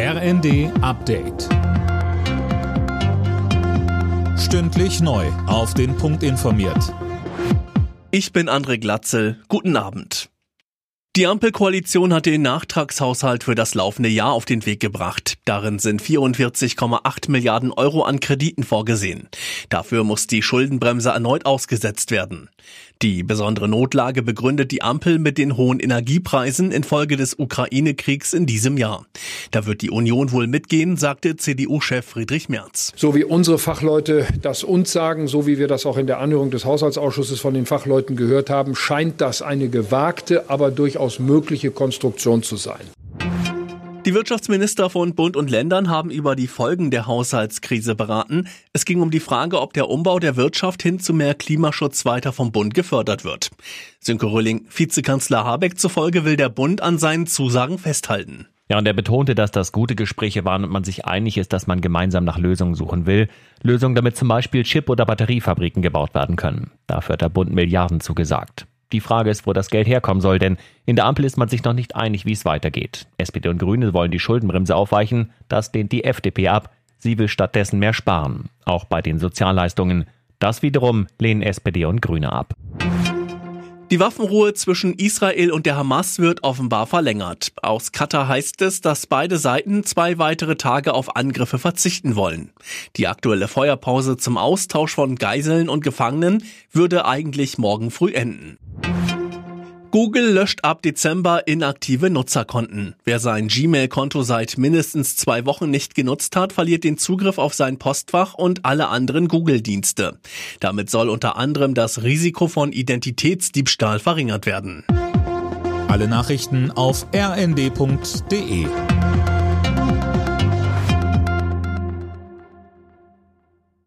RND Update. Stündlich neu. Auf den Punkt informiert. Ich bin André Glatzel. Guten Abend. Die Ampelkoalition hat den Nachtragshaushalt für das laufende Jahr auf den Weg gebracht. Darin sind 44,8 Milliarden Euro an Krediten vorgesehen. Dafür muss die Schuldenbremse erneut ausgesetzt werden. Die besondere Notlage begründet die Ampel mit den hohen Energiepreisen infolge des Ukraine-Kriegs in diesem Jahr. Da wird die Union wohl mitgehen, sagte CDU-Chef Friedrich Merz. So wie unsere Fachleute das uns sagen, so wie wir das auch in der Anhörung des Haushaltsausschusses von den Fachleuten gehört haben, scheint das eine gewagte, aber durchaus mögliche Konstruktion zu sein. Die Wirtschaftsminister von Bund und Ländern haben über die Folgen der Haushaltskrise beraten. Es ging um die Frage, ob der Umbau der Wirtschaft hin zu mehr Klimaschutz weiter vom Bund gefördert wird. Sönke Röhling, Vizekanzler Habeck zufolge will der Bund an seinen Zusagen festhalten. Ja, und er betonte, dass das gute Gespräche waren und man sich einig ist, dass man gemeinsam nach Lösungen suchen will. Lösungen, damit zum Beispiel Chip- oder Batteriefabriken gebaut werden können. Dafür hat der Bund Milliarden zugesagt. Die Frage ist, wo das Geld herkommen soll, denn in der Ampel ist man sich noch nicht einig, wie es weitergeht. SPD und Grüne wollen die Schuldenbremse aufweichen, das lehnt die FDP ab. Sie will stattdessen mehr sparen, auch bei den Sozialleistungen. Das wiederum lehnen SPD und Grüne ab. Die Waffenruhe zwischen Israel und der Hamas wird offenbar verlängert. Aus Katar heißt es, dass beide Seiten zwei weitere Tage auf Angriffe verzichten wollen. Die aktuelle Feuerpause zum Austausch von Geiseln und Gefangenen würde eigentlich morgen früh enden. Google löscht ab Dezember inaktive Nutzerkonten. Wer sein Gmail-Konto seit mindestens zwei Wochen nicht genutzt hat, verliert den Zugriff auf sein Postfach und alle anderen Google-Dienste. Damit soll unter anderem das Risiko von Identitätsdiebstahl verringert werden. Alle Nachrichten auf rnd.de